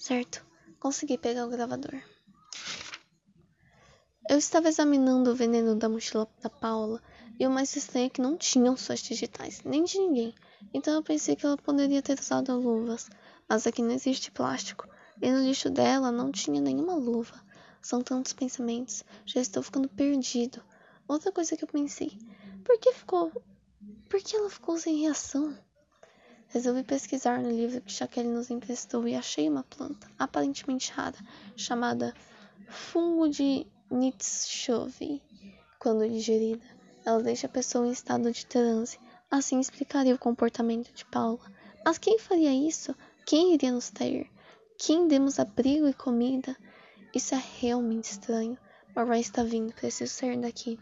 Certo, consegui pegar o gravador. Eu estava examinando o veneno da mochila da Paula e o mais estranho é que não tinham suas digitais, nem de ninguém. Então eu pensei que ela poderia ter usado luvas, mas aqui não existe plástico. E no lixo dela não tinha nenhuma luva. São tantos pensamentos, já estou ficando perdido. Outra coisa que eu pensei, por que ficou. Por que ela ficou sem reação? Resolvi pesquisar no livro que Shaquelle nos emprestou e achei uma planta, aparentemente rara, chamada fungo de Nitschove. Quando digerida, ela deixa a pessoa em estado de transe. Assim explicaria o comportamento de Paula. Mas quem faria isso? Quem iria nos ter? Quem demos abrigo e comida? Isso é realmente estranho. Roy está vindo, preciso sair daqui.